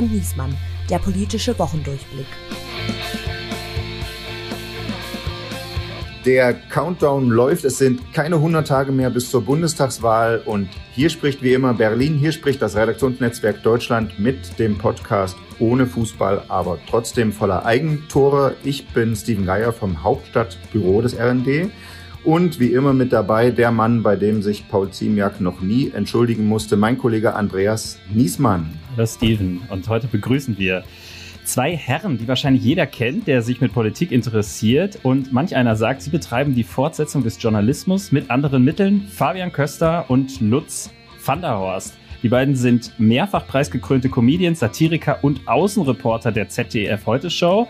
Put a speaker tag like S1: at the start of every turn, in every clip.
S1: und Niesmann, der politische Wochendurchblick.
S2: Der Countdown läuft. Es sind keine 100 Tage mehr bis zur Bundestagswahl. Und hier spricht wie immer Berlin. Hier spricht das Redaktionsnetzwerk Deutschland mit dem Podcast ohne Fußball, aber trotzdem voller Eigentore. Ich bin Steven Geier vom Hauptstadtbüro des RND. Und wie immer mit dabei der Mann, bei dem sich Paul Ziemiak noch nie entschuldigen musste, mein Kollege Andreas Niesmann.
S3: Hallo Steven. Und heute begrüßen wir zwei Herren, die wahrscheinlich jeder kennt, der sich mit Politik interessiert. Und manch einer sagt, sie betreiben die Fortsetzung des Journalismus mit anderen Mitteln. Fabian Köster und Lutz van der Horst. Die beiden sind mehrfach preisgekrönte Comedians, Satiriker und Außenreporter der ZDF Heute Show.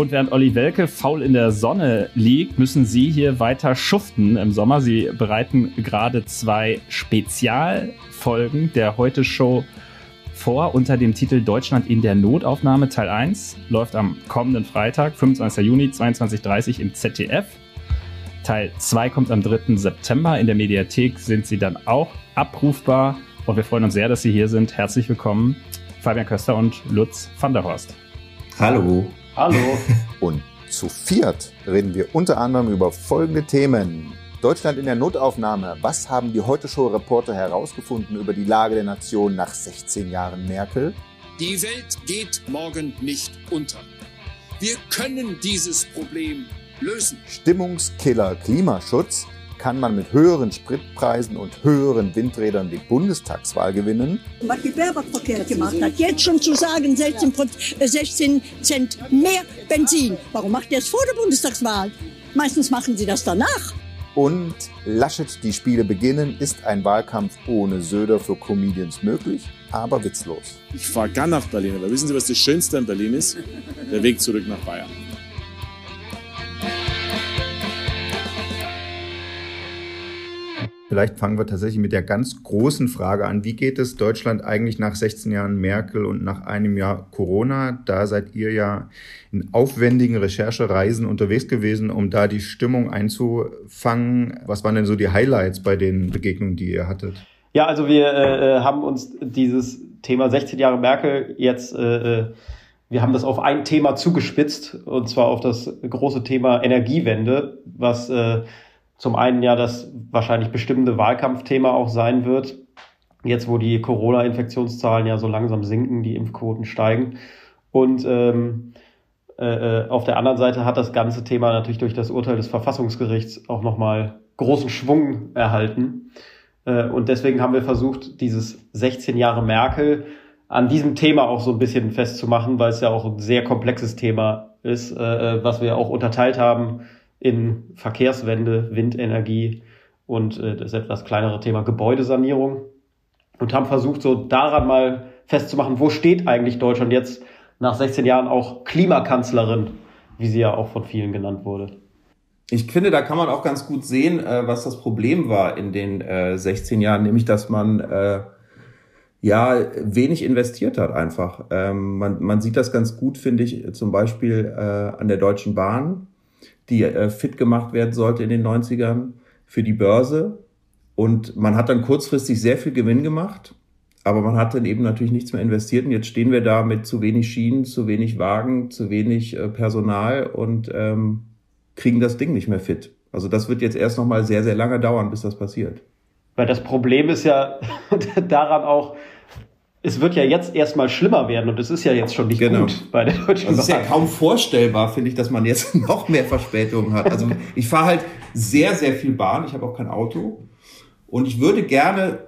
S3: Und während Olli Welke faul in der Sonne liegt, müssen sie hier weiter schuften im Sommer. Sie bereiten gerade zwei Spezialfolgen der Heute Show vor unter dem Titel Deutschland in der Notaufnahme Teil 1. Läuft am kommenden Freitag, 25. Juni, 22.30 im ZDF. Teil 2 kommt am 3. September. In der Mediathek sind sie dann auch abrufbar. Und wir freuen uns sehr, dass Sie hier sind. Herzlich willkommen, Fabian Köster und Lutz van der Horst.
S2: Hallo.
S3: Hallo.
S2: und zu viert reden wir unter anderem über folgende Themen. Deutschland in der Notaufnahme. Was haben die Heute-Show-Reporter herausgefunden über die Lage der Nation nach 16 Jahren Merkel?
S4: Die Welt geht morgen nicht unter. Wir können dieses Problem lösen.
S2: Stimmungskiller Klimaschutz. Kann man mit höheren Spritpreisen und höheren Windrädern die Bundestagswahl gewinnen?
S5: Was die Baerbock verkehrt gemacht hat, jetzt schon zu sagen, 16, 16 äh, Cent mehr Benzin. Warum macht ihr es vor der Bundestagswahl? Meistens machen sie das danach.
S2: Und Laschet, die Spiele beginnen, ist ein Wahlkampf ohne Söder für Comedians möglich, aber witzlos.
S6: Ich fahre gern nach Berlin, aber wissen Sie, was das Schönste an Berlin ist? Der Weg zurück nach Bayern.
S2: Vielleicht fangen wir tatsächlich mit der ganz großen Frage an. Wie geht es Deutschland eigentlich nach 16 Jahren Merkel und nach einem Jahr Corona? Da seid ihr ja in aufwendigen Recherchereisen unterwegs gewesen, um da die Stimmung einzufangen. Was waren denn so die Highlights bei den Begegnungen, die ihr hattet?
S7: Ja, also wir äh, äh haben uns dieses Thema 16 Jahre Merkel jetzt äh, äh, wir haben das auf ein Thema zugespitzt, und zwar auf das große Thema Energiewende, was äh, zum einen ja das wahrscheinlich bestimmende Wahlkampfthema auch sein wird. Jetzt, wo die Corona-Infektionszahlen ja so langsam sinken, die Impfquoten steigen. Und ähm, äh, äh, auf der anderen Seite hat das ganze Thema natürlich durch das Urteil des Verfassungsgerichts auch nochmal großen Schwung erhalten. Äh, und deswegen haben wir versucht, dieses 16 Jahre Merkel an diesem Thema auch so ein bisschen festzumachen, weil es ja auch ein sehr komplexes Thema ist, äh, äh was wir auch unterteilt haben in Verkehrswende, Windenergie und äh, das etwas kleinere Thema Gebäudesanierung und haben versucht, so daran mal festzumachen, wo steht eigentlich Deutschland jetzt nach 16 Jahren auch Klimakanzlerin, wie sie ja auch von vielen genannt wurde.
S8: Ich finde, da kann man auch ganz gut sehen, äh, was das Problem war in den äh, 16 Jahren, nämlich dass man äh, ja wenig investiert hat einfach. Ähm, man, man sieht das ganz gut, finde ich, zum Beispiel äh, an der Deutschen Bahn die äh, fit gemacht werden sollte in den 90ern für die Börse. Und man hat dann kurzfristig sehr viel Gewinn gemacht, aber man hat dann eben natürlich nichts mehr investiert. Und jetzt stehen wir da mit zu wenig Schienen, zu wenig Wagen, zu wenig äh, Personal und ähm, kriegen das Ding nicht mehr fit. Also das wird jetzt erst noch mal sehr, sehr lange dauern, bis das passiert.
S7: Weil das Problem ist ja daran auch, es wird ja jetzt erstmal schlimmer werden und es ist ja jetzt schon nicht genau. gut bei der deutschen
S8: also Es ist ja kaum vorstellbar, finde ich, dass man jetzt noch mehr Verspätungen hat. Also ich fahre halt sehr, sehr viel Bahn. Ich habe auch kein Auto und ich würde gerne,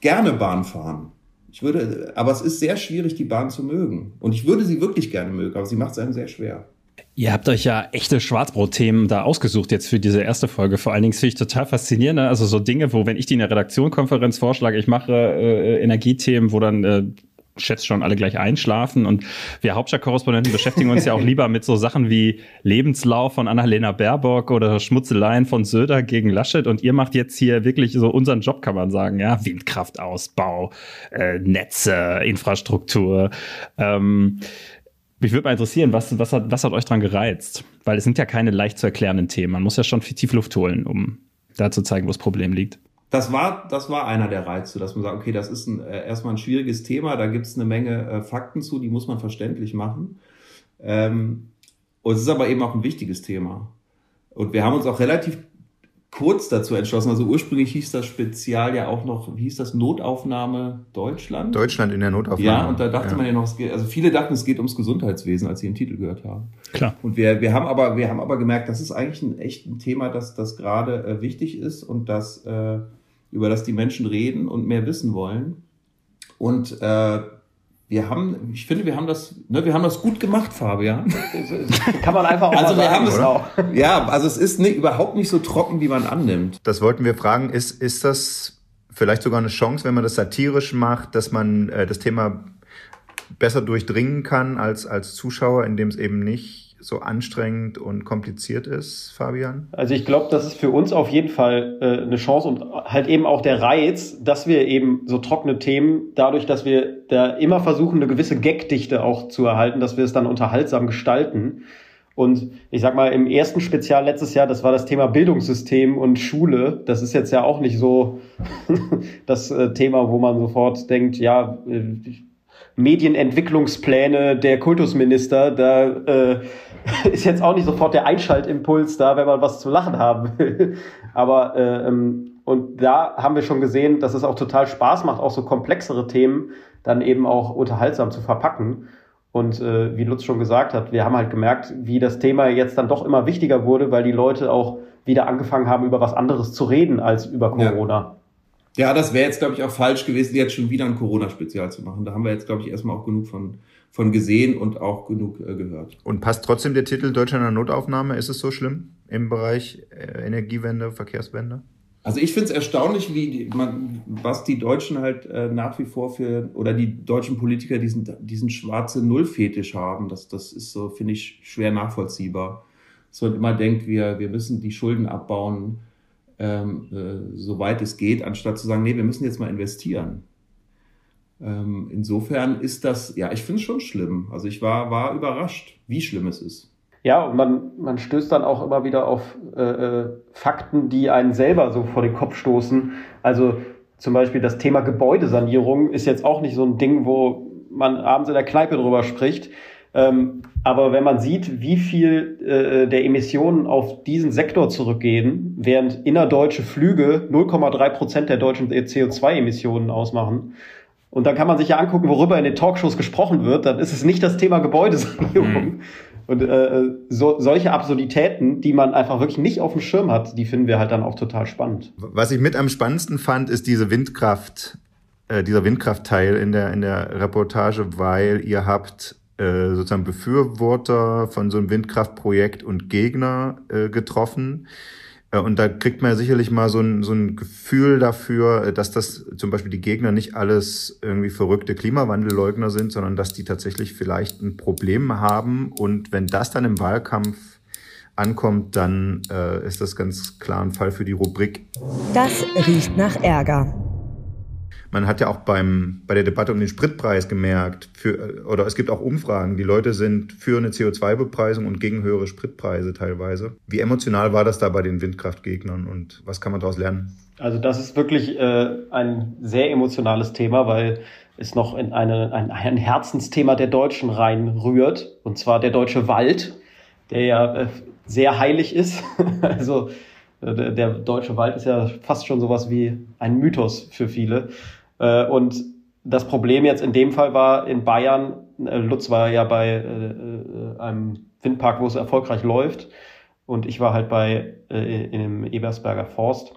S8: gerne Bahn fahren. Ich würde, aber es ist sehr schwierig, die Bahn zu mögen. Und ich würde sie wirklich gerne mögen, aber sie macht es einem sehr schwer.
S3: Ihr habt euch ja echte Schwarzbrot-Themen da ausgesucht jetzt für diese erste Folge. Vor allen Dingen finde ich total faszinierend. Ne? Also so Dinge, wo, wenn ich die in der Redaktionkonferenz vorschlage, ich mache äh, Energiethemen, wo dann äh, schätzt schon alle gleich einschlafen. Und wir Hauptstadtkorrespondenten beschäftigen uns ja auch lieber mit so Sachen wie Lebenslauf von Annalena Baerbock oder Schmutzeleien von Söder gegen Laschet. Und ihr macht jetzt hier wirklich so unseren Job, kann man sagen. Ja, Windkraftausbau, äh, Netze, Infrastruktur. Ähm, mich würde mal interessieren, was, was, hat, was hat euch dran gereizt? Weil es sind ja keine leicht zu erklärenden Themen. Man muss ja schon viel Tiefluft holen, um da zu zeigen, wo das Problem liegt.
S8: das war, das war einer der Reize, dass man sagt, okay, das ist ein, äh, erstmal ein schwieriges Thema, da gibt es eine Menge äh, Fakten zu, die muss man verständlich machen. Ähm, und es ist aber eben auch ein wichtiges Thema. Und wir haben uns auch relativ kurz dazu entschlossen. Also ursprünglich hieß das Spezial ja auch noch, wie hieß das, Notaufnahme Deutschland?
S2: Deutschland in der Notaufnahme.
S8: Ja, und da dachte ja. man ja noch, es geht, also viele dachten, es geht ums Gesundheitswesen, als sie den Titel gehört haben.
S3: Klar.
S8: Und wir, wir haben aber, wir haben aber gemerkt, das ist eigentlich ein echt ein Thema, das, das gerade äh, wichtig ist und das, äh, über das die Menschen reden und mehr wissen wollen. Und äh, wir haben, ich finde, wir haben das, ne, wir haben das gut gemacht, Fabian.
S7: Kann man einfach auch
S8: also wir sagen, haben es auch. Ja, also es ist nicht, überhaupt nicht so trocken, wie man annimmt.
S2: Das wollten wir fragen. Ist, ist das vielleicht sogar eine Chance, wenn man das satirisch macht, dass man äh, das Thema besser durchdringen kann als, als Zuschauer, indem es eben nicht so anstrengend und kompliziert ist, Fabian?
S7: Also ich glaube, das ist für uns auf jeden Fall äh, eine Chance und halt eben auch der Reiz, dass wir eben so trockene Themen, dadurch, dass wir da immer versuchen, eine gewisse Gagdichte auch zu erhalten, dass wir es dann unterhaltsam gestalten. Und ich sag mal, im ersten Spezial letztes Jahr, das war das Thema Bildungssystem und Schule. Das ist jetzt ja auch nicht so das äh, Thema, wo man sofort denkt, ja, äh, Medienentwicklungspläne der Kultusminister, da äh, ist jetzt auch nicht sofort der Einschaltimpuls da, wenn man was zu lachen haben will. Aber äh, ähm, und da haben wir schon gesehen, dass es auch total Spaß macht, auch so komplexere Themen dann eben auch unterhaltsam zu verpacken. Und äh, wie Lutz schon gesagt hat, wir haben halt gemerkt, wie das Thema jetzt dann doch immer wichtiger wurde, weil die Leute auch wieder angefangen haben, über was anderes zu reden als über Corona.
S8: Ja. Ja, das wäre jetzt, glaube ich, auch falsch gewesen, jetzt schon wieder ein Corona-Spezial zu machen. Da haben wir jetzt, glaube ich, erstmal auch genug von, von gesehen und auch genug äh, gehört.
S2: Und passt trotzdem der Titel Deutschland in der Notaufnahme? Ist es so schlimm im Bereich äh, Energiewende, Verkehrswende?
S8: Also ich finde es erstaunlich, wie die, man, was die Deutschen halt äh, nach wie vor für, oder die deutschen Politiker diesen, diesen schwarze Null-Fetisch haben. Das, das ist so, finde ich, schwer nachvollziehbar. Dass man immer denkt, wir, wir müssen die Schulden abbauen ähm, äh, soweit es geht, anstatt zu sagen, nee, wir müssen jetzt mal investieren. Ähm, insofern ist das, ja, ich finde es schon schlimm. Also ich war, war überrascht, wie schlimm es ist.
S7: Ja, und man, man stößt dann auch immer wieder auf äh, äh, Fakten, die einen selber so vor den Kopf stoßen. Also zum Beispiel das Thema Gebäudesanierung ist jetzt auch nicht so ein Ding, wo man abends in der Kneipe drüber spricht. Ähm, aber wenn man sieht, wie viel äh, der Emissionen auf diesen Sektor zurückgehen, während innerdeutsche Flüge 0,3 Prozent der deutschen CO2-Emissionen ausmachen, und dann kann man sich ja angucken, worüber in den Talkshows gesprochen wird, dann ist es nicht das Thema Gebäudesanierung. Mhm. Und äh, so, solche Absurditäten, die man einfach wirklich nicht auf dem Schirm hat, die finden wir halt dann auch total spannend.
S2: Was ich mit am spannendsten fand, ist diese Windkraft, äh, dieser Windkraftteil in der, in der Reportage, weil ihr habt äh, sozusagen Befürworter von so einem Windkraftprojekt und Gegner äh, getroffen. Äh, und da kriegt man ja sicherlich mal so ein, so ein Gefühl dafür, äh, dass das zum Beispiel die Gegner nicht alles irgendwie verrückte Klimawandelleugner sind, sondern dass die tatsächlich vielleicht ein Problem haben. Und wenn das dann im Wahlkampf ankommt, dann äh, ist das ganz klar ein Fall für die Rubrik.
S1: Das riecht nach Ärger
S2: man hat ja auch beim, bei der Debatte um den Spritpreis gemerkt, für, oder es gibt auch Umfragen, die Leute sind für eine CO2-Bepreisung und gegen höhere Spritpreise teilweise. Wie emotional war das da bei den Windkraftgegnern und was kann man daraus lernen?
S7: Also das ist wirklich äh, ein sehr emotionales Thema, weil es noch in eine, ein, ein Herzensthema der Deutschen reinrührt, und zwar der deutsche Wald, der ja äh, sehr heilig ist. also äh, der, der deutsche Wald ist ja fast schon sowas wie ein Mythos für viele. Äh, und das Problem jetzt in dem Fall war in Bayern, äh, Lutz war ja bei einem Windpark, wo es erfolgreich läuft. Und ich war halt bei in dem Ebersberger Forst,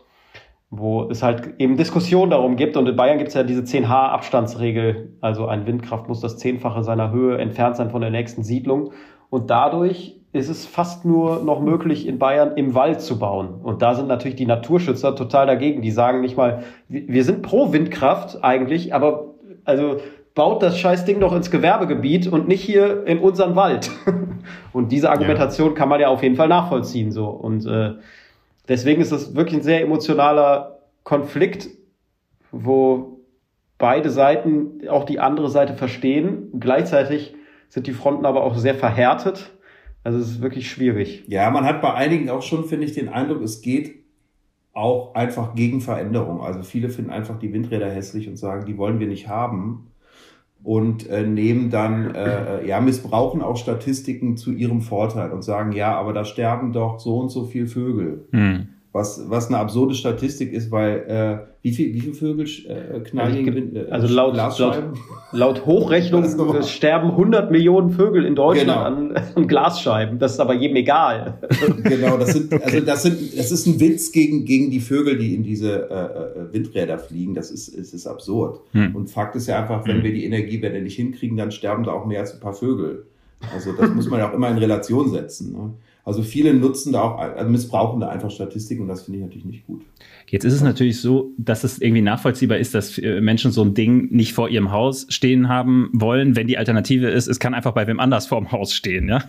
S7: wo es halt eben Diskussionen darum gibt. Und in Bayern gibt es ja diese 10H Abstandsregel. Also ein Windkraft muss das Zehnfache seiner Höhe entfernt sein von der nächsten Siedlung. Und dadurch ist es fast nur noch möglich, in Bayern im Wald zu bauen. Und da sind natürlich die Naturschützer total dagegen. Die sagen nicht mal, wir sind pro Windkraft eigentlich, aber also baut das scheiß Ding doch ins Gewerbegebiet und nicht hier in unseren Wald. und diese Argumentation ja. kann man ja auf jeden Fall nachvollziehen. So. Und äh, deswegen ist das wirklich ein sehr emotionaler Konflikt, wo beide Seiten auch die andere Seite verstehen. Gleichzeitig sind die Fronten aber auch sehr verhärtet also es ist wirklich schwierig.
S8: Ja, man hat bei einigen auch schon, finde ich, den Eindruck, es geht auch einfach gegen Veränderung. Also viele finden einfach die Windräder hässlich und sagen, die wollen wir nicht haben und äh, nehmen dann, äh, ja, missbrauchen auch Statistiken zu ihrem Vorteil und sagen, ja, aber da sterben doch so und so viel Vögel. Hm was, was eine absurde Statistik ist, weil äh, wie viel wie viel Vögel äh, knallen
S7: also, äh, also laut, laut, laut Hochrechnung sterben 100 Millionen Vögel in Deutschland genau. an, an, Glasscheiben. Das ist aber jedem egal.
S8: genau, das sind also das sind das ist ein Witz gegen gegen die Vögel, die in diese äh, äh Windräder fliegen. Das ist es ist absurd. Hm. Und Fakt ist ja einfach, wenn hm. wir die Energiewende nicht hinkriegen, dann sterben da auch mehr als ein paar Vögel. Also das muss man ja auch immer in Relation setzen. Ne? Also viele nutzen da auch, also missbrauchen da einfach Statistiken und das finde ich natürlich nicht gut.
S3: Jetzt ist es natürlich so, dass es irgendwie nachvollziehbar ist, dass äh, Menschen so ein Ding nicht vor ihrem Haus stehen haben wollen, wenn die Alternative ist, es kann einfach bei wem anders vor dem Haus stehen, ja?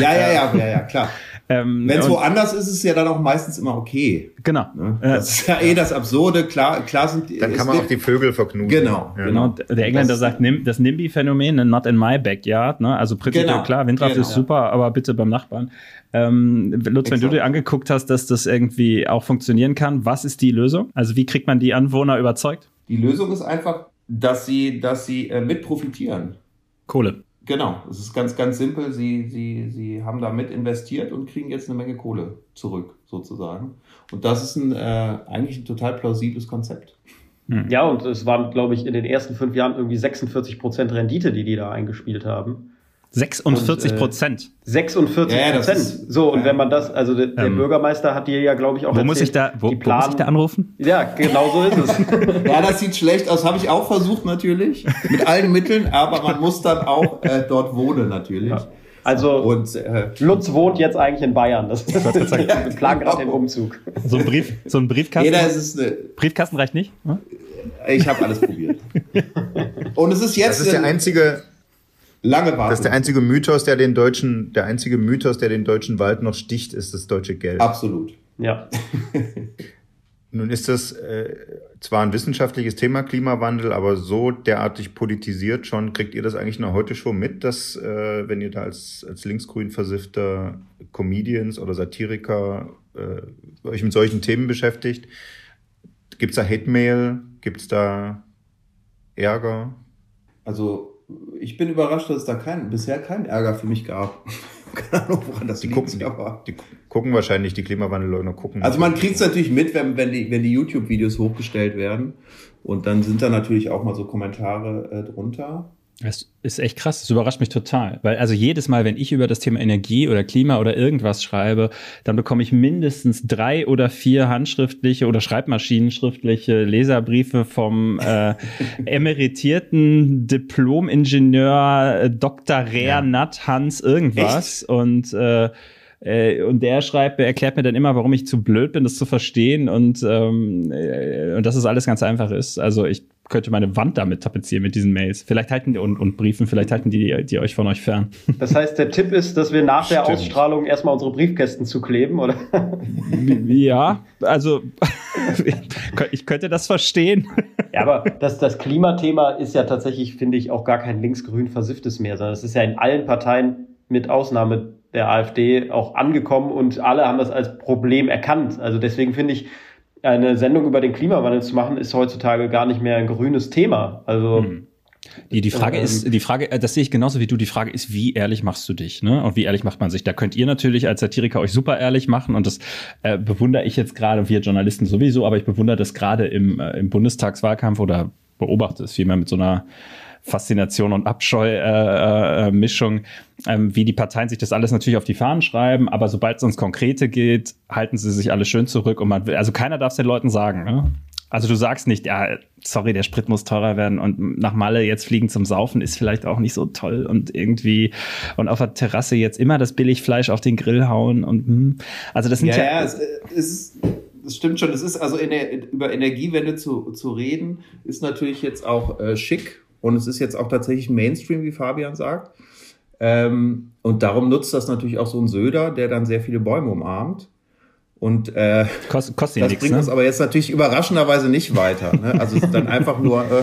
S8: Ja, ja, ja, ja, ja klar. Ähm, Wenn es woanders ist, ist es ja dann auch meistens immer okay.
S3: Genau.
S8: Ne? Das ist ja eh das Absurde. Klar, klar sind
S2: Dann kann man auch die Vögel verknusen.
S3: Genau. Ja. Genau. Der Engländer das, sagt, das NIMBY-Phänomen, ne, not in my backyard. Ne? Also prinzipiell genau. klar, Windkraft genau. ist super, aber bitte beim Nachbarn. Ähm, Lutz, wenn du dir angeguckt hast, dass das irgendwie auch funktionieren kann, was ist die Lösung? Also wie kriegt man die Anwohner überzeugt?
S8: Die Lösung ist einfach, dass sie, dass sie äh, mit profitieren.
S3: Kohle.
S8: Genau, es ist ganz, ganz simpel. Sie, sie, sie haben da mit investiert und kriegen jetzt eine Menge Kohle zurück, sozusagen. Und das ist ein, äh, eigentlich ein total plausibles Konzept.
S7: Hm. Ja, und es waren, glaube ich, in den ersten fünf Jahren irgendwie 46 Prozent Rendite, die die da eingespielt haben.
S3: 46 Prozent.
S7: 46 äh, Prozent. Ja, so, und wenn man das, also der, der ähm, Bürgermeister hat dir ja, glaube ich, auch
S3: wo erzählt, muss ich da, wo, Plan, wo muss ich da anrufen?
S7: Ja, genau so ist es.
S8: ja, das sieht schlecht aus. Habe ich auch versucht, natürlich. Mit allen Mitteln, aber man muss dann auch äh, dort wohnen, natürlich. Ja.
S7: Also und, äh, Lutz wohnt jetzt eigentlich in Bayern. Das, das ist, wir planen gerade den Umzug.
S3: So ein Brief, so ein Briefkasten.
S8: Jeder ist eine,
S3: Briefkasten reicht nicht. Hm?
S8: Ich habe alles probiert. Und es ist jetzt.
S2: Das ist der einzige Lange warten. Das ist der einzige Mythos, der den deutschen, der einzige Mythos, der den deutschen Wald noch sticht, ist das deutsche Geld.
S8: Absolut.
S7: Ja.
S2: Nun ist das äh, zwar ein wissenschaftliches Thema, Klimawandel, aber so derartig politisiert schon. Kriegt ihr das eigentlich noch heute schon mit, dass, äh, wenn ihr da als, als linksgrün versiffter Comedians oder Satiriker äh, euch mit solchen Themen beschäftigt, gibt's da Hate-Mail? Gibt's da Ärger?
S8: Also ich bin überrascht, dass es da kein, bisher keinen Ärger für mich gab.
S2: Keine Ahnung, woran das die liegt, gucken, aber. Die, die gucken wahrscheinlich, die Klimawandelleugner gucken.
S8: Also man kriegt es natürlich mit, wenn, wenn die, wenn die YouTube-Videos hochgestellt werden. Und dann sind da natürlich auch mal so Kommentare äh, drunter.
S3: Das ist echt krass, das überrascht mich total. Weil also jedes Mal, wenn ich über das Thema Energie oder Klima oder irgendwas schreibe, dann bekomme ich mindestens drei oder vier handschriftliche oder schreibmaschinenschriftliche Leserbriefe vom äh, emeritierten Diplom-Ingenieur äh, Dr. Rer ja. Nat Hans irgendwas. Echt? Und äh, äh, und der schreibt, erklärt mir dann immer, warum ich zu blöd bin, das zu verstehen und, ähm, äh, und dass es alles ganz einfach ist. Also ich könnte meine Wand damit tapezieren mit diesen Mails. Vielleicht halten die und, und Briefen, vielleicht halten die, die euch von euch fern.
S7: Das heißt, der Tipp ist, dass wir nach Stimmt. der Ausstrahlung erstmal unsere Briefkästen zukleben, oder?
S3: Ja, also ich könnte das verstehen.
S7: Ja, aber das, das Klimathema ist ja tatsächlich, finde ich, auch gar kein linksgrün versifftes mehr, sondern es ist ja in allen Parteien mit Ausnahme der AfD auch angekommen und alle haben das als Problem erkannt. Also deswegen finde ich, eine Sendung über den Klimawandel zu machen, ist heutzutage gar nicht mehr ein grünes Thema. Also hm.
S3: Die, die Frage ähm, ist, die Frage, äh, das sehe ich genauso wie du, die Frage ist, wie ehrlich machst du dich, ne? Und wie ehrlich macht man sich? Da könnt ihr natürlich als Satiriker euch super ehrlich machen und das äh, bewundere ich jetzt gerade, wir Journalisten sowieso, aber ich bewundere das gerade im, äh, im Bundestagswahlkampf oder beobachte es vielmehr mit so einer Faszination und Abscheu-Mischung, äh, äh, ähm, wie die Parteien sich das alles natürlich auf die Fahnen schreiben, aber sobald es ums Konkrete geht, halten sie sich alle schön zurück und man will, also keiner darf es den Leuten sagen. Ne? Also du sagst nicht, ja, sorry, der Sprit muss teurer werden und nach Malle jetzt fliegen zum Saufen ist vielleicht auch nicht so toll und irgendwie und auf der Terrasse jetzt immer das Billigfleisch auf den Grill hauen und hm. also das sind
S8: ja, ja, ja es, es ist das stimmt schon. Es ist also in der, über Energiewende zu, zu reden, ist natürlich jetzt auch äh, schick und es ist jetzt auch tatsächlich Mainstream, wie Fabian sagt. Ähm, und darum nutzt das natürlich auch so ein Söder, der dann sehr viele Bäume umarmt. Und äh,
S3: Kost, kostet
S8: das
S3: nix,
S8: bringt
S3: ne?
S8: uns aber jetzt natürlich überraschenderweise nicht weiter. Ne? Also dann einfach nur, äh,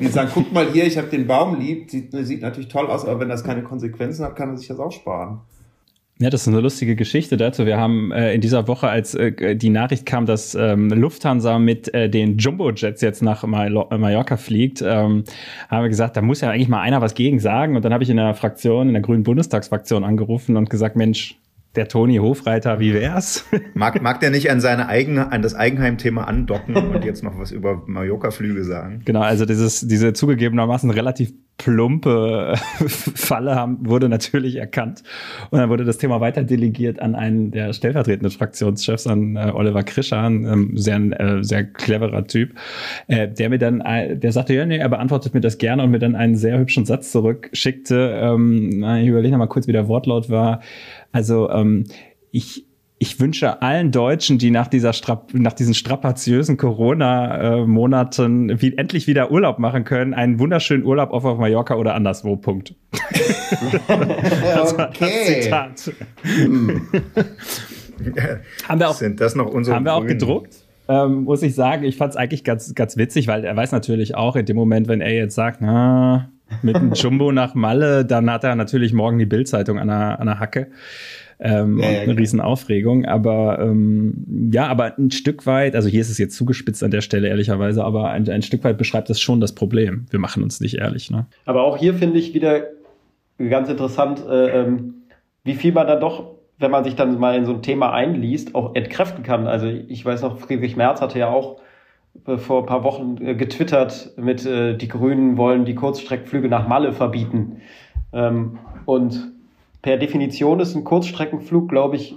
S8: wie sagen, guck mal hier, ich habe den Baum lieb, sieht, sieht natürlich toll aus, aber wenn das keine Konsequenzen hat, kann er sich das auch sparen.
S3: Ja, das ist eine lustige Geschichte dazu. Wir haben äh, in dieser Woche, als äh, die Nachricht kam, dass ähm, Lufthansa mit äh, den Jumbo-Jets jetzt nach Mal äh, Mallorca fliegt, ähm, haben wir gesagt, da muss ja eigentlich mal einer was gegen sagen. Und dann habe ich in der Fraktion, in der Grünen Bundestagsfraktion angerufen und gesagt, Mensch, der Toni Hofreiter, wie wär's?
S2: Mag, mag der nicht an seine eigene, an das Eigenheim-Thema andocken und jetzt noch was über Mallorca-Flüge sagen?
S3: Genau, also dieses, diese zugegebenermaßen relativ plumpe Falle haben, wurde natürlich erkannt. Und dann wurde das Thema weiter delegiert an einen der stellvertretenden Fraktionschefs, an äh, Oliver Krischer, ein ähm, sehr, äh, sehr cleverer Typ, äh, der mir dann, äh, der sagte, ja, nee, er beantwortet mir das gerne und mir dann einen sehr hübschen Satz zurückschickte. Ähm, ich überlege noch mal kurz, wie der Wortlaut war. Also ähm, ich, ich wünsche allen Deutschen, die nach dieser Strap nach diesen strapaziösen Corona-Monaten wie endlich wieder Urlaub machen können, einen wunderschönen Urlaub auf, auf Mallorca oder anderswo. Punkt. das war das Zitat. Hm. haben wir auch,
S2: Sind das noch unsere
S3: haben wir auch
S2: Grünen?
S3: gedruckt? Ähm, muss ich sagen, ich fand es eigentlich ganz, ganz witzig, weil er weiß natürlich auch in dem Moment, wenn er jetzt sagt, na, mit dem Jumbo nach Malle, dann hat er natürlich morgen die Bildzeitung an der, an der Hacke. Ähm,
S8: Ja, ja,
S3: und eine
S8: klar.
S3: riesen Aufregung. Aber ähm, ja, aber ein Stück weit, also hier ist es jetzt zugespitzt an der Stelle ehrlicherweise, aber ein, ein Stück weit beschreibt das schon das Problem. Wir machen uns nicht ehrlich, ne?
S7: Aber auch hier finde ich wieder ganz interessant, äh, ähm, wie viel man dann doch, wenn man sich dann mal in so ein Thema einliest, auch entkräften kann. Also ich weiß noch, Friedrich Merz hatte ja auch vor ein paar Wochen äh, getwittert mit, äh, die Grünen wollen die Kurzstreckenflüge nach Malle verbieten. Ähm, und per Definition ist ein Kurzstreckenflug, glaube ich,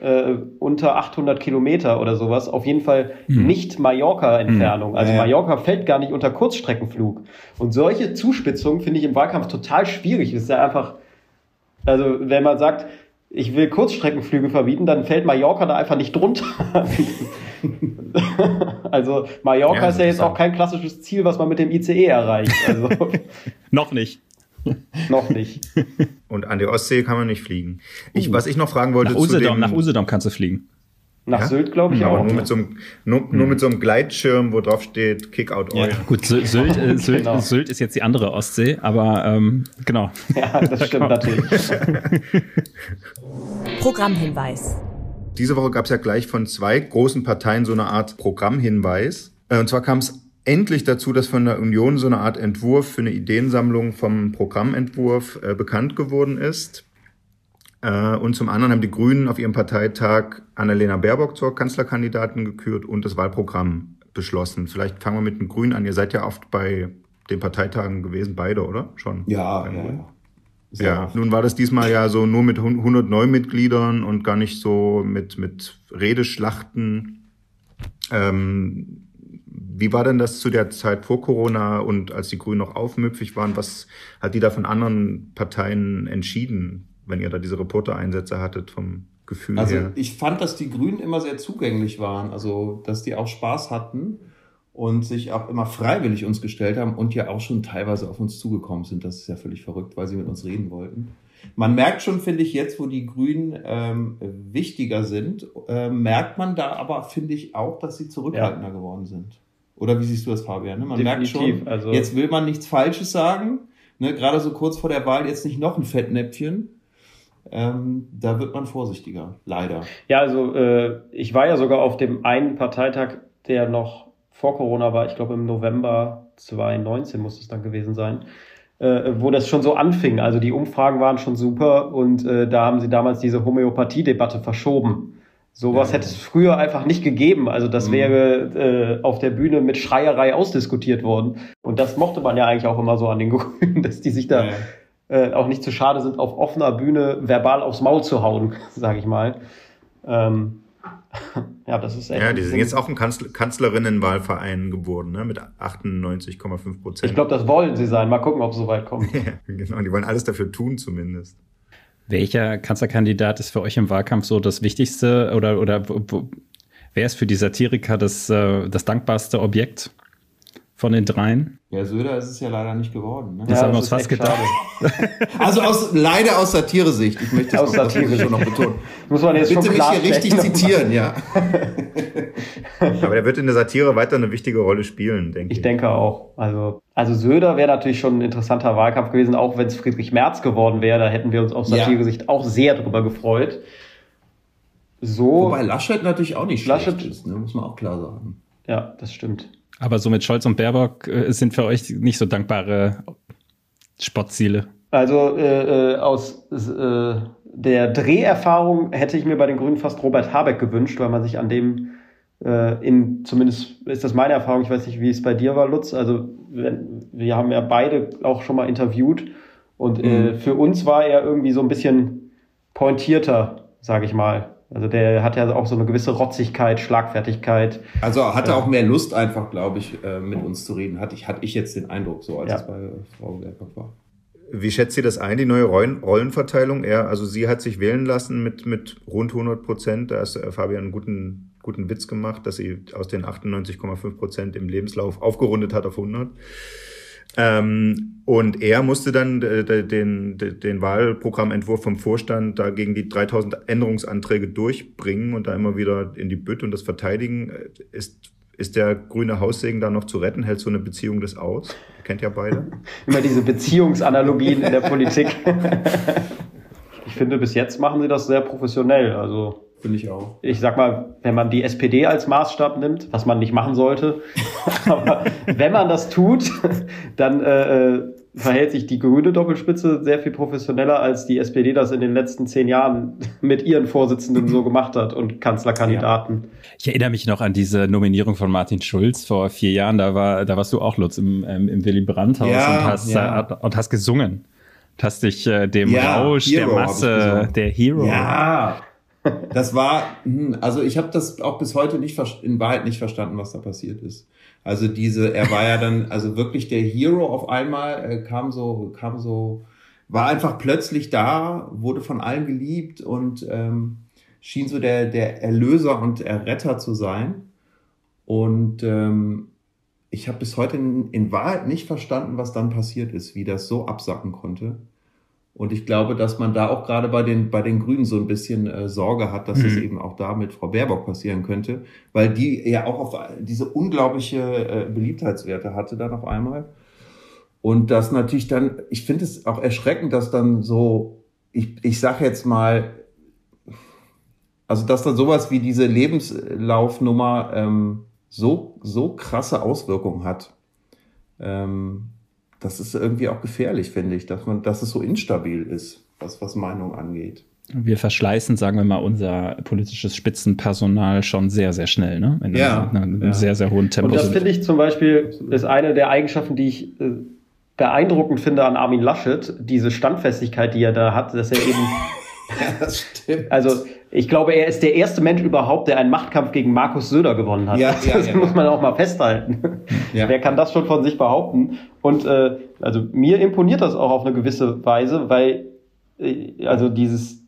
S7: äh, unter 800 Kilometer oder sowas. Auf jeden Fall nicht Mallorca-Entfernung. Also
S8: Ja, ja.
S7: Mallorca fällt gar nicht unter Kurzstreckenflug. Und solche Zuspitzungen finde ich im Wahlkampf total schwierig. Es ist ja einfach, also wenn man sagt, ich will Kurzstreckenflüge verbieten, dann fällt Mallorca da einfach nicht drunter. also Mallorca
S2: Ja,
S7: ist ja jetzt auch kein klassisches Ziel, was man mit dem ICE erreicht. Also
S3: Noch nicht.
S7: noch nicht.
S2: Und an der Ostsee kann man nicht fliegen. Ich, was ich noch fragen wollte
S3: Nach
S2: zu
S3: Usedom,
S2: dem,
S3: nach Usedom kannst du fliegen.
S7: Nach
S2: Ja?
S7: Sylt glaube ich
S2: aber
S7: auch.
S2: nur mit so einem, nur, nur mit so einem Gleitschirm, wo drauf steht Kick out
S7: Ja.
S2: Oil.
S3: Gut, Sy- Sylt, äh, Sylt,
S7: Genau.
S3: Sylt ist jetzt die andere Ostsee, aber ähm, genau.
S7: ja, das stimmt natürlich.
S1: Programmhinweis.
S2: Diese Woche gab es ja gleich von zwei großen Parteien so eine Art Programmhinweis. Äh, Und zwar kam es endlich dazu, dass von der Union so eine Art Entwurf für eine Ideensammlung vom Programmentwurf äh, bekannt geworden ist. Äh, und zum anderen haben die Grünen auf ihrem Parteitag Annalena Baerbock zur Kanzlerkandidatin gekürt und das Wahlprogramm beschlossen. Vielleicht fangen wir mit den Grünen an. Ihr seid ja oft bei den Parteitagen gewesen, beide, oder? Schon?
S8: Ja, ja, ja. Sehr
S2: Ja,
S8: oft.
S2: nun war das diesmal ja so nur mit 100 Neumitgliedern und gar nicht so mit, mit Redeschlachten. Ähm, wie war denn das zu der Zeit vor Corona und als die Grünen noch aufmüpfig waren? Was hat die da von anderen Parteien entschieden, wenn ihr da diese Reportereinsätze hattet vom Gefühl
S8: Also
S2: her?
S8: ich fand, dass die Grünen immer sehr zugänglich waren, also dass die auch Spaß hatten und sich auch immer freiwillig uns gestellt haben und ja auch schon teilweise auf uns zugekommen sind. Das ist ja völlig verrückt, weil sie mit uns reden wollten. Man merkt schon, finde ich, jetzt, wo die Grünen ähm, wichtiger sind, äh, merkt man da aber, finde ich, auch, dass sie zurückhaltender geworden sind. Oder wie siehst du das, Fabian? Ne? Man merkt
S7: Definitiv,
S8: schon,
S7: also-
S8: jetzt will man nichts Falsches sagen. Ne? Gerade so kurz vor der Wahl jetzt nicht noch ein Fettnäpfchen. Ähm, da wird man vorsichtiger, leider.
S7: Ja, also äh, ich war ja sogar auf dem einen Parteitag, der noch vor Corona war, ich glaube im November 2019 muss es dann gewesen sein, äh, wo das schon so anfing. Also die Umfragen waren schon super und äh, da haben sie damals diese Homöopathie-Debatte verschoben. Sowas
S8: Ja.
S7: hätte es früher einfach nicht gegeben. Also das
S8: Mhm.
S7: wäre äh, auf der Bühne mit Schreierei ausdiskutiert worden. Und das mochte man ja eigentlich auch immer so an den Grünen, dass die sich da
S8: Ja.
S7: Äh, auch nicht zu schade sind, auf offener Bühne verbal aufs Maul zu hauen, sage ich mal. Ähm, ja, das ist echt.
S2: Ja, die sind jetzt auch ein Kanzler Kanzlerinnenwahlverein geworden, ne? mit 98,5 Prozent.
S7: Ich glaube, das wollen sie sein. Mal gucken, ob es soweit kommt.
S2: ja, genau, die wollen alles dafür tun zumindest.
S3: Welcher Kanzlerkandidat ist für euch im Wahlkampf so das Wichtigste oder, oder wo, wo, wer ist für die Satiriker das, äh, das dankbarste Objekt von den dreien?
S8: Ja, Söder ist es ja leider nicht geworden. Ne?
S3: Das
S7: Ja,
S3: haben wir uns fast gedacht.
S8: Also aus, leider aus Satire-Sicht. Ich möchte das
S7: Aus
S8: noch,
S7: Satire-Sicht.
S8: schon noch betonen.
S7: Muss man jetzt
S8: Bitte
S7: schon
S8: mich hier richtig zitieren, ja.
S2: Aber der wird in der Satire weiter eine wichtige Rolle spielen, denke ich.
S7: Ich denke auch. Also, also Söder wäre natürlich schon ein interessanter Wahlkampf gewesen, auch wenn es Friedrich Merz geworden wäre. Da hätten wir uns aus
S8: Ja.
S7: Satire-Sicht auch sehr drüber gefreut. So,
S8: Wobei Laschet natürlich auch nicht schlecht
S7: Laschet-
S8: ist, ne? muss man auch klar sagen.
S7: ja, das stimmt.
S3: Aber so mit Scholz und Baerbock äh, sind für euch nicht so dankbare Spottziele.
S7: Also äh, äh, aus äh, der Dreherfahrung hätte ich mir bei den Grünen fast Robert Habeck gewünscht, weil man sich an dem äh, in zumindest ist das meine Erfahrung, ich weiß nicht, wie es bei dir war, Lutz. Also wenn, wir haben ja beide auch schon mal interviewt und äh, für uns war er irgendwie so ein bisschen pointierter, sage ich mal. Also der hat ja auch so eine gewisse Rotzigkeit, Schlagfertigkeit.
S8: Also hatte auch mehr Lust einfach, glaube ich, äh, mit uns zu reden. Hatte ich, hatte ich jetzt den Eindruck, so als
S7: Ja.
S8: es bei Frau Baerbock war.
S2: Wie schätzt sie das ein, die neue Rollen Rollenverteilung? Er, also sie hat sich wählen lassen mit, mit rund 100 Prozent. Da hat äh, Fabian einen guten, guten Witz gemacht, dass sie aus den 98,5 Prozent im Lebenslauf aufgerundet hat auf 100. Ähm, und er musste dann äh, de- den, de- den Wahlprogrammentwurf vom Vorstand da gegen die 3000 Änderungsanträge durchbringen und da immer wieder in die Bütt und das verteidigen. Äh, Ist, ist der grüne Haussegen da noch zu retten? Hält so eine Beziehung das aus? Ihr kennt ja beide.
S7: Immer diese Beziehungsanalogien in der Politik. ich finde, bis jetzt machen sie das sehr professionell. Also
S8: Finde ich auch.
S7: ich sag mal, wenn man die SPD als Maßstab nimmt, was man nicht machen sollte, aber wenn man das tut, dann äh, äh, verhält sich die grüne Doppelspitze sehr viel professioneller, als die SPD das in den letzten zehn Jahren mit ihren Vorsitzenden so gemacht hat und Kanzlerkandidaten.
S3: Ich erinnere mich noch an diese Nominierung von Martin Schulz vor vier Jahren. Da war, da warst du auch Lutz im, ähm, im Willy Brandt-Haus
S8: Ja,
S3: und, hast,
S8: ja.
S3: äh, und hast gesungen. Und hast dich äh, dem
S8: Ja,
S3: Rausch
S8: Hero
S3: der Masse, der Hero.
S8: Ja, das war, hm, also ich habe das auch bis heute nicht in Wahrheit nicht verstanden, was da passiert ist. Also diese, er war ja dann, also wirklich der Hero auf einmal, äh, kam so, kam so, war einfach plötzlich da, wurde von allen geliebt und ähm, schien so der, der Erlöser und Erretter zu sein. Und ähm, ich habe bis heute in, in Wahrheit nicht verstanden, was dann passiert ist, wie das so absacken konnte. Und ich glaube, dass man da auch gerade bei den, bei den Grünen so ein bisschen äh, Sorge hat, dass es
S3: Mhm.
S8: eben auch da mit Frau Baerbock passieren könnte, weil die ja auch auf diese unglaubliche äh, Beliebtheitswerte hatte dann auf einmal. Und das natürlich dann, ich finde es auch erschreckend, dass dann so, ich, ich sag jetzt mal, also dass dann sowas wie diese Lebenslaufnummer ähm, so, so krasse Auswirkungen hat. Ähm, das ist irgendwie auch gefährlich, finde ich, dass man, dass es so instabil ist, was, was Meinung angeht.
S3: Wir verschleißen, sagen wir mal, unser politisches Spitzenpersonal schon sehr, sehr schnell, ne? In
S8: Ja,
S3: einem,
S8: ja.
S3: sehr, sehr hohen Tempo.
S7: Und das finde ich zum Beispiel, ist eine der Eigenschaften, die ich äh, beeindruckend finde an Armin Laschet, diese Standfestigkeit, die er da hat, dass er eben
S8: Ja, das stimmt.
S7: Also ich glaube, er ist der erste Mensch überhaupt, der einen Machtkampf gegen Markus Söder gewonnen hat.
S8: Ja, ja,
S7: das
S8: ja.
S7: muss man auch mal festhalten. Wer kann das schon von sich behaupten? Und äh, also mir imponiert das auch auf eine gewisse Weise, weil äh, also dieses,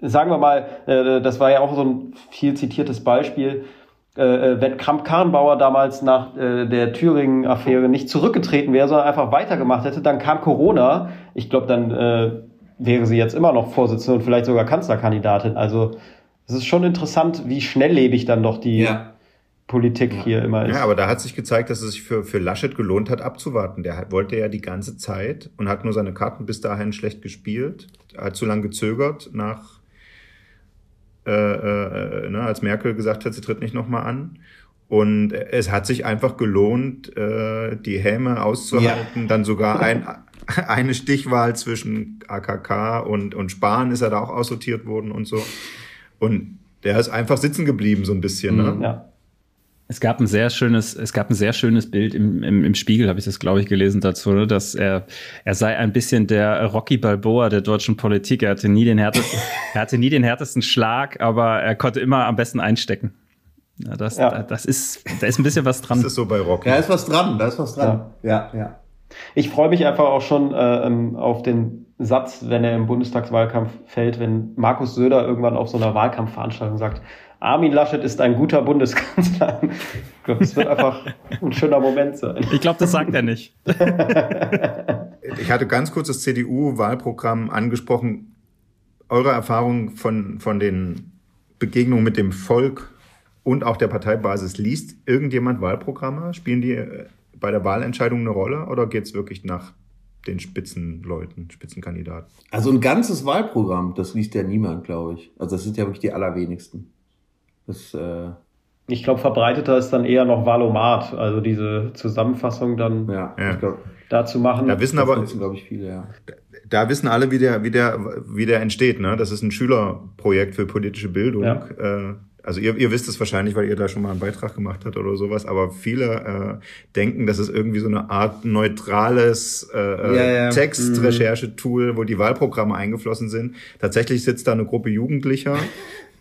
S7: sagen wir mal, äh, das war ja auch so ein viel zitiertes Beispiel. Äh, wenn Kramp-Karrenbauer damals nach äh, der Thüringen-Affäre nicht zurückgetreten wäre, sondern einfach weitergemacht hätte, dann kam Corona. Ich glaube, dann äh, wäre sie jetzt immer noch Vorsitzende und vielleicht sogar Kanzlerkandidatin. Also es ist schon interessant, wie schnelllebig dann doch die
S8: Ja.
S7: Politik hier immer ist.
S2: Ja, aber da hat sich gezeigt, dass es sich für, für Laschet gelohnt hat, abzuwarten. Der wollte ja die ganze Zeit und hat nur seine Karten bis dahin schlecht gespielt, hat zu lange gezögert nach, äh, äh, ne, als Merkel gesagt hat, sie tritt nicht nochmal an. Und es hat sich einfach gelohnt, äh, die Häme auszuhalten. Dann sogar ein, eine Stichwahl zwischen AKK und, und Spahn ist er da auch aussortiert worden und so. Und der ist einfach sitzen geblieben, so ein bisschen. Ne?
S7: ja.
S3: Es gab ein sehr schönes, es gab ein sehr schönes Bild im, im, im Spiegel, habe ich das, glaube ich, gelesen dazu, ne, dass er, er sei ein bisschen der Rocky Balboa der deutschen Politik. Er hatte nie den härtesten, er hatte nie den härtesten Schlag, aber er konnte immer am besten einstecken. Ja, das,
S7: Ja.
S3: das ist, da ist ein bisschen was dran.
S2: Das ist so bei Rocky.
S8: Da ist was dran, da ist was dran. Ja, ja.
S7: Ich freue mich einfach auch schon äh, ähm, auf den Satz, wenn er im Bundestagswahlkampf fällt, wenn Markus Söder irgendwann auf so einer Wahlkampfveranstaltung sagt, Armin Laschet ist ein guter Bundeskanzler. Ich glaube, es wird einfach ein schöner Moment sein.
S3: Ich glaube, das sagt er nicht.
S2: Ich hatte ganz kurz das CDU-Wahlprogramm angesprochen. Eure Erfahrung von, von den Begegnungen mit dem Volk und auch der Parteibasis, liest irgendjemand Wahlprogramme? Spielen die äh, bei der Wahlentscheidung eine Rolle oder geht es wirklich nach den Spitzenleuten, Spitzenkandidaten?
S8: Also ein ganzes Wahlprogramm, das liest ja niemand, glaube ich. Also das sind ja wirklich die allerwenigsten. Das, äh,
S7: Ich glaube, verbreiteter ist dann eher noch Valomat, also diese Zusammenfassung dann
S8: ja,
S2: Ja.
S8: ich glaube,
S7: da zu machen.
S2: Da wissen
S8: das
S2: aber,
S8: glaube ich, viele, ja.
S2: da wissen alle, wie der, wie der, wie der entsteht. Ne? Das ist ein Schülerprojekt für politische Bildung.
S7: Ja.
S2: Äh, also ihr, ihr wisst es wahrscheinlich, weil ihr da schon mal einen Beitrag gemacht habt oder sowas. Aber viele äh, denken, das ist irgendwie so eine Art neutrales äh,
S8: Ja, ja.
S2: Textrecherchetool, wo die Wahlprogramme eingeflossen sind. Tatsächlich sitzt da eine Gruppe Jugendlicher,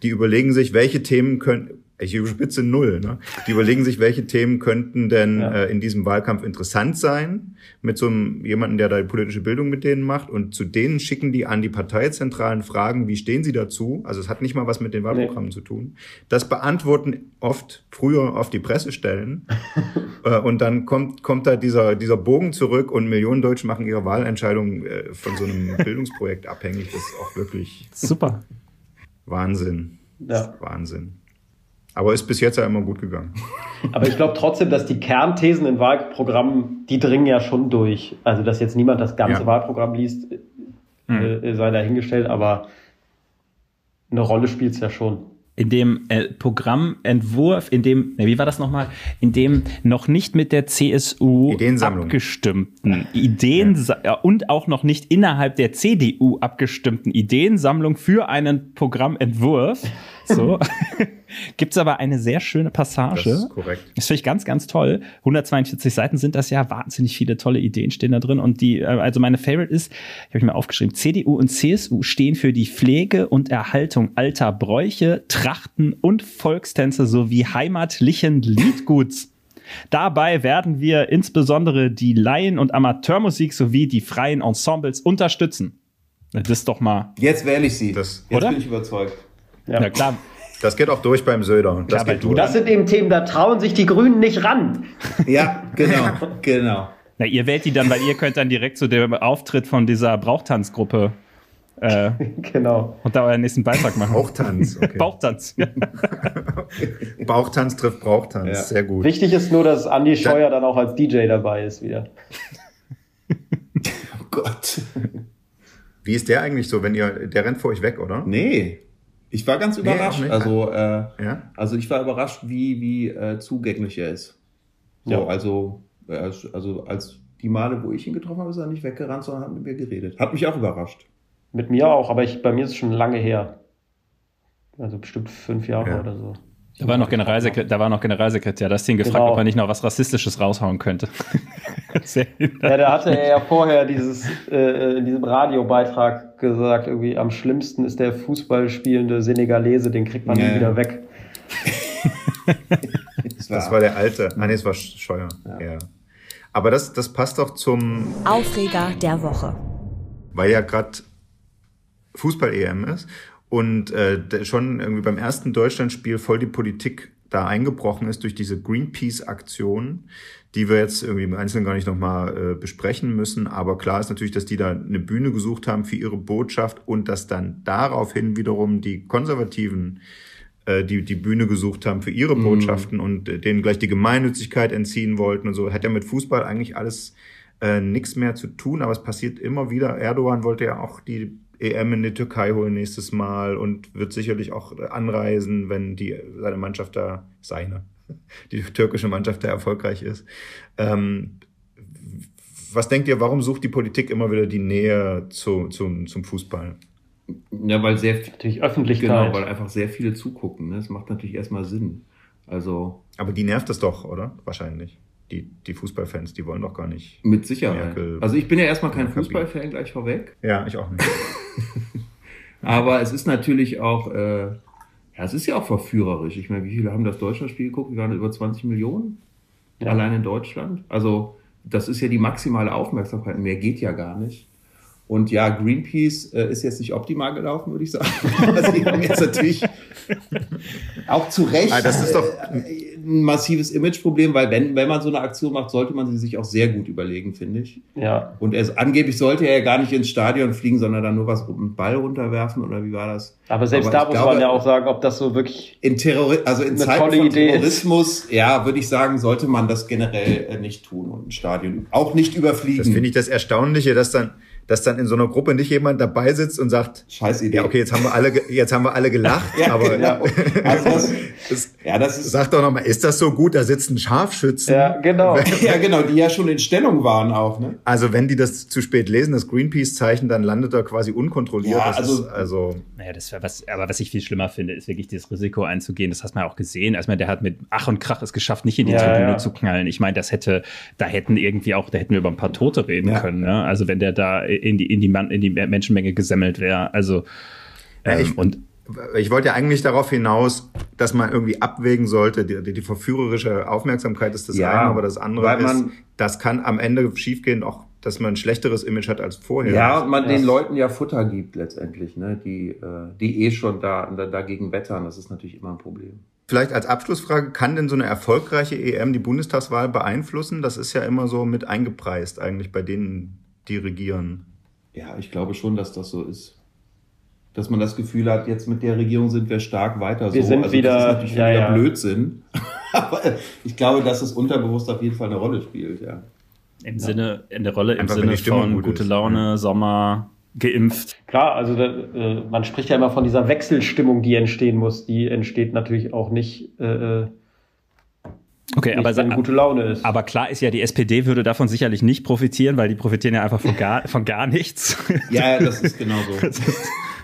S2: die überlegen sich, welche Themen können ich überspitze null, ne? Die überlegen sich, welche Themen könnten denn
S7: Ja.
S2: äh, in diesem Wahlkampf interessant sein, mit so einem jemanden, der da die politische Bildung mit denen macht. Und zu denen schicken die an die parteizentralen Fragen, wie stehen sie dazu? Also es hat nicht mal was mit den Wahlprogrammen zu tun. Das beantworten oft, früher oft die Pressestellen. äh, und dann kommt, kommt da dieser, dieser Bogen zurück und Millionen Deutsche machen ihre Wahlentscheidung äh, von so einem Bildungsprojekt abhängig. Das ist auch wirklich
S3: Super.
S2: Wahnsinn.
S7: Ja.
S2: Wahnsinn. Aber ist bis jetzt ja immer gut gegangen.
S7: Aber ich glaube trotzdem, dass die Kernthesen in Wahlprogrammen, die dringen ja schon durch. Also, dass jetzt niemand das ganze
S2: Ja.
S7: Wahlprogramm liest, äh, sei dahingestellt, aber eine Rolle spielt es ja schon.
S3: in dem äh, Programmentwurf, in dem, ne, wie war das nochmal, in dem noch nicht mit der CSU abgestimmten Ideen ja. und auch noch nicht innerhalb der CDU abgestimmten Ideensammlung für einen Programmentwurf. So. Gibt's aber eine sehr schöne Passage.
S2: Das ist korrekt.
S3: Das finde ich ganz, ganz toll. 142 Seiten sind das ja, wahnsinnig viele tolle Ideen stehen da drin. Und die, äh, also meine Favorite ist, ich habe mir aufgeschrieben, CDU und CSU stehen für die Pflege und Erhaltung alter Bräuche, Trachten und Volkstänze sowie heimatlichen Liedguts. Dabei werden wir insbesondere die Laien- und Amateurmusik sowie die freien Ensembles unterstützen. Das ist doch mal,
S8: Jetzt wähle ich sie.
S2: Das-
S8: Jetzt
S3: Oder?
S8: bin ich überzeugt.
S7: Ja.
S3: ja klar,
S2: Das geht auch durch beim Söder. Das
S3: Klar,
S2: geht
S3: du
S2: durch.
S7: Das sind eben Themen, da trauen sich die Grünen nicht ran.
S8: Ja, genau, genau.
S3: Na, ihr wählt die dann, weil ihr könnt dann direkt zu dem Auftritt von dieser Brauchtanzgruppe äh,
S7: genau.
S3: und da euren nächsten Beitrag machen.
S2: Bauchtanz. Okay.
S3: Bauchtanz.
S2: Bauchtanz trifft Brauchtanz.
S8: Ja.
S2: Sehr gut.
S7: Wichtig ist nur, dass Andy Scheuer dann auch als DJ dabei ist wieder.
S8: Oh Gott.
S2: Wie ist der eigentlich so, wenn ihr, der rennt vor euch weg, oder?
S8: Nee. Ich war ganz überrascht.
S2: nicht.
S8: also, äh,
S2: Ja?
S8: also ich war überrascht, wie, wie äh, zugänglich er ist. So,
S7: Ja.
S8: also, äh, also als die Male, wo ich ihn getroffen habe, ist er nicht weggerannt, sondern hat mit mir geredet. Hat mich auch überrascht.
S7: Mit mir auch, aber ich, bei mir ist es schon lange her. Also bestimmt fünf Jahre
S2: Ja.
S7: oder so.
S3: Da war noch Generalsekretär, da war noch Generalsekretär. Da hast du ihn gefragt,
S7: Genau.
S3: ob er nicht noch was Rassistisches raushauen könnte.
S7: Ja, der hatte ja vorher dieses, äh, in diesem Radiobeitrag gesagt, irgendwie am schlimmsten ist der Fußball spielende Senegalese, den kriegt man
S8: Ja,
S7: nie
S8: ja.
S7: wieder weg.
S2: Das war der alte. Nee, es war Scheuer. Ja. Aber das, das passt doch zum,
S1: Aufreger der Woche.
S2: weil ja gerade Fußball-EM ist und äh, schon irgendwie beim ersten Deutschlandspiel voll die Politik da eingebrochen ist durch diese Greenpeace-Aktion, die wir jetzt irgendwie im Einzelnen gar nicht nochmal äh, besprechen müssen. Aber klar ist natürlich, dass die da eine Bühne gesucht haben für ihre Botschaft und dass dann daraufhin wiederum die Konservativen äh, die die Bühne gesucht haben für ihre Botschaften und äh, denen gleich die Gemeinnützigkeit entziehen wollten und so. Hat ja mit Fußball eigentlich alles äh, nichts mehr zu tun, aber es passiert immer wieder. Erdogan wollte ja auch die EM in die Türkei holen nächstes Mal und wird sicherlich auch anreisen, wenn die seine Mannschaft da seine die türkische Mannschaft da erfolgreich ist. Ähm, was denkt ihr, warum sucht die Politik immer wieder die Nähe zu, zum, zum Fußball?
S8: Ja, weil sehr
S7: Natürlich Öffentlichkeit.
S8: genau, weil einfach sehr viele zugucken. Ne? Das macht natürlich erstmal Sinn. Also
S2: Aber die nervt es doch, oder? Wahrscheinlich. Die, die Fußballfans, die wollen doch gar nicht.
S8: mit Sicherheit.
S2: Merkel-
S8: Also ich bin ja erstmal kein Fußballfan gleich vorweg.
S2: Ja, ich auch nicht.
S8: Aber es ist natürlich auch, äh, ja, es ist ja auch verführerisch. Ich meine, wie viele haben das Deutschlandspiel geguckt? Wir waren über 20 Millionen allein in Deutschland. Also das ist ja die maximale Aufmerksamkeit. Mehr geht ja gar nicht. Und ja, Greenpeace äh, ist jetzt nicht optimal gelaufen, würde ich sagen. Sie haben jetzt natürlich auch zu Recht
S2: Ah, das ist doch-
S8: äh, ein massives Imageproblem, weil wenn, wenn man so eine Aktion macht, sollte man sie sich auch sehr gut überlegen, finde ich.
S7: Ja.
S8: Und es, angeblich sollte er ja gar nicht ins Stadion fliegen, sondern dann nur was einen Ball runterwerfen oder wie war das?
S7: Aber selbst
S8: Aber
S7: da muss
S8: glaube-
S7: man ja auch sagen, ob das so wirklich.
S8: In Terrori also in
S7: Eine
S8: Zeiten
S7: tolle
S8: von
S7: Idee ist.
S8: Terrorismus, ja, würde ich sagen, sollte man das generell äh, nicht tun und ein Stadion auch nicht überfliegen.
S2: Das finde ich das Erstaunliche, dass dann, dass dann in so einer Gruppe nicht jemand dabei sitzt und sagt,
S8: Scheiß Idee.
S2: ja, okay, jetzt haben wir alle, jetzt haben wir alle gelacht, aber
S8: ja, also das,
S2: das,
S8: ja, das ist
S2: sag doch nochmal, ist das so gut? Da sitzen Scharfschützen.
S7: Ja, genau.
S8: ja genau, die ja schon in Stellung waren auch, ne?
S2: Also wenn die das zu spät lesen, das Greenpeace-Zeichen, dann landet er quasi unkontrolliert.
S8: Ja,
S2: das
S8: also-
S2: ist, also
S3: Naja, das wär was, aber was ich viel schlimmer finde, ist wirklich das Risiko einzugehen. Das hast man ja auch gesehen. Also, der hat mit Ach und Krach es geschafft, nicht in die
S7: Ja,
S3: Tribüne
S7: ja.
S3: zu knallen. Ich meine, das hätte, da hätten irgendwie auch, da hätten wir über ein paar Tote reden
S8: Ja.
S3: können. Ne? Also, wenn der da in die, in die, Man in die Menschenmenge gesemmelt wäre. Also,
S2: Ja,
S3: ähm,
S2: ich-
S3: und
S2: ich wollte ja eigentlich darauf hinaus, dass man irgendwie abwägen sollte. Die, die, verführerische Aufmerksamkeit ist das
S8: Ja,
S2: eine, aber das andere
S8: weil
S2: ist,
S8: man-
S2: das kann am Ende schiefgehen, auch dass man ein schlechteres Image hat als vorher.
S8: Ja, und man
S7: Ja.
S8: den Leuten ja Futter gibt letztendlich, ne? Die, äh, die eh schon da, da dagegen wettern. Das ist natürlich immer ein Problem.
S2: Vielleicht als Abschlussfrage, kann denn so eine erfolgreiche EM die Bundestagswahl beeinflussen? Das ist ja immer so mit eingepreist eigentlich bei denen, die regieren.
S8: Ja, ich glaube schon, dass das so ist. Dass man das Gefühl hat, jetzt mit der Regierung sind wir stark weiter
S7: Wir
S8: so.
S7: sind
S8: also
S7: wieder-
S8: das ist natürlich
S7: ja,
S8: wieder
S7: ja.
S8: Blödsinn. Aber ich glaube, dass es unterbewusst auf jeden Fall eine Rolle spielt, ja.
S3: im Sinne, in der Rolle, im
S2: Einfach,
S3: Sinne von
S2: gut
S3: gute
S2: ist.
S3: Laune, Sommer, geimpft.
S7: Klar, also da, äh, man spricht ja immer von dieser Wechselstimmung, die entstehen muss. Die entsteht natürlich auch nicht, äh, äh,
S3: Okay,
S7: nicht
S3: aber,
S7: wenn
S3: sa-
S7: gute Laune ist.
S3: aber klar ist ja, die SPD würde davon sicherlich nicht profitieren, weil die profitieren ja einfach von gar, von gar nichts.
S8: Ja, das ist genau so.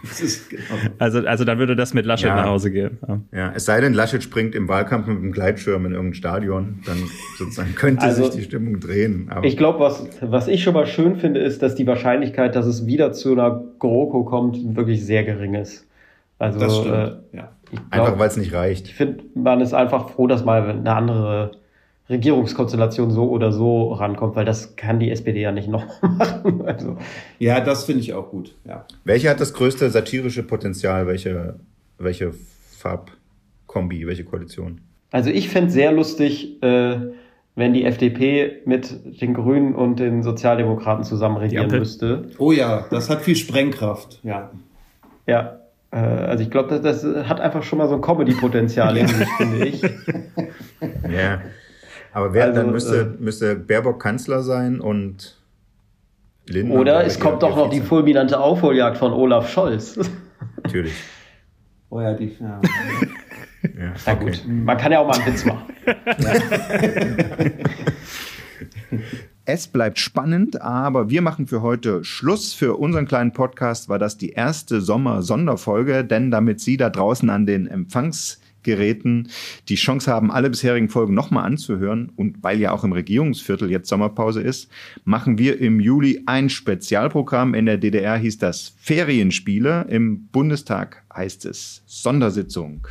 S8: Das ist genau so.
S3: Also, also dann würde das mit Laschet
S2: Ja.
S3: nach Hause gehen. Ja.
S2: Ja, es sei denn, Laschet springt im Wahlkampf mit einem Gleitschirm in irgendein Stadion, dann sozusagen könnte
S7: Also,
S2: sich die Stimmung drehen. Aber
S7: Ich glaube, was, was ich schon mal schön finde, ist, dass die Wahrscheinlichkeit, dass es wieder zu einer GroKo kommt, wirklich sehr gering ist. Also
S8: Das stimmt.
S7: Äh,
S8: ja.
S7: Ich
S2: einfach
S7: glaub,
S2: weil es nicht
S7: ich
S2: reicht.
S7: finde, man ist einfach froh, dass mal eine andere Regierungskonstellation so oder so rankommt, weil das kann die SPD ja nicht noch machen. Also,
S8: ja, das finde ich auch gut. Ja.
S2: Welche hat das größte satirische Potenzial? Welche, welche Farbkombi, welche Koalition?
S7: also ich fände sehr lustig, äh, wenn die FDP mit den Grünen und den Sozialdemokraten zusammen regieren müsste.
S8: Oh ja, das hat viel Sprengkraft. Ja.
S7: Ja, also ich glaube, das, das hat einfach schon mal so ein Comedy-Potenzial in sich, finde ich.
S2: Ja. Aber wer
S7: Also,
S2: dann müsste,
S7: äh,
S2: müsste Baerbock Kanzler sein und Lindner
S7: Oder es kommt doch noch die fulminante Aufholjagd von Olaf Scholz.
S2: Natürlich.
S8: Oh ja, die, ja.
S2: Ja,
S7: Na
S2: okay.
S7: gut, man kann ja auch mal einen Witz machen.
S2: Es bleibt spannend, aber wir machen für heute Schluss. Für unseren kleinen Podcast war das die erste Sommer-Sonderfolge, denn damit Sie da draußen an den Empfangsgeräten die Chance haben, alle bisherigen Folgen nochmal anzuhören und weil ja auch im Regierungsviertel jetzt Sommerpause ist, machen wir im Juli ein Spezialprogramm. In der DDR hieß das Ferienspiele, im Bundestag heißt es Sondersitzung.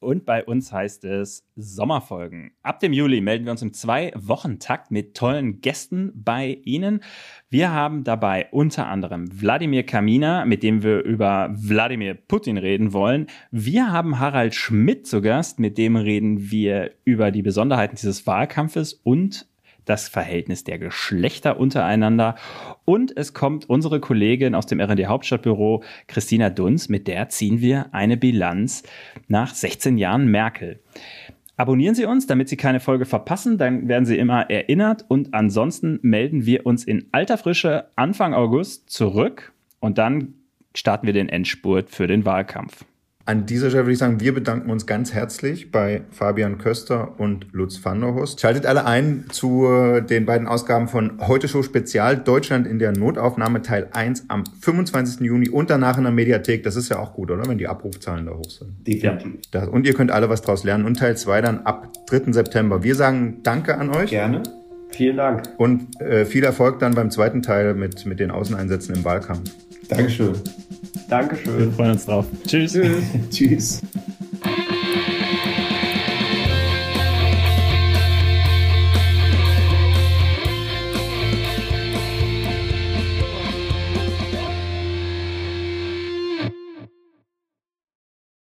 S3: Und bei uns heißt es Sommerfolgen. Ab dem Juli melden wir uns im Zwei-Wochen-Takt mit tollen Gästen bei Ihnen. Wir haben dabei unter anderem Wladimir Kamina, mit dem wir über Wladimir Putin reden wollen. Wir haben Harald Schmidt zu Gast, mit dem reden wir über die Besonderheiten dieses Wahlkampfes und das Verhältnis der Geschlechter untereinander. Und es kommt unsere Kollegin aus dem RD Hauptstadtbüro, Christina Dunz, mit der ziehen wir eine Bilanz nach 16 Jahren Merkel. Abonnieren Sie uns, damit Sie keine Folge verpassen, dann werden Sie immer erinnert und ansonsten melden wir uns in alter Frische Anfang August zurück und dann starten wir den Endspurt für den Wahlkampf.
S2: An dieser Stelle würde ich sagen, wir bedanken uns ganz herzlich bei Fabian Köster und Lutz van der Hust. Schaltet alle ein zu den beiden Ausgaben von Heute Show Spezial Deutschland in der Notaufnahme Teil 1 am 25. Juni und danach in der Mediathek. Das ist ja auch gut, oder? Wenn die Abrufzahlen da hoch sind.
S8: Definitiv.
S2: Und ihr könnt alle was draus lernen. Und Teil 2 dann ab 3. September. Wir sagen Danke an euch
S8: Gerne.
S7: Vielen Dank.
S2: und äh, viel Erfolg dann beim zweiten Teil mit, mit den Außeneinsätzen im Wahlkampf.
S8: Dankeschön.
S7: Dankeschön.
S3: Wir freuen uns drauf. Tschüss.
S8: Tschüss.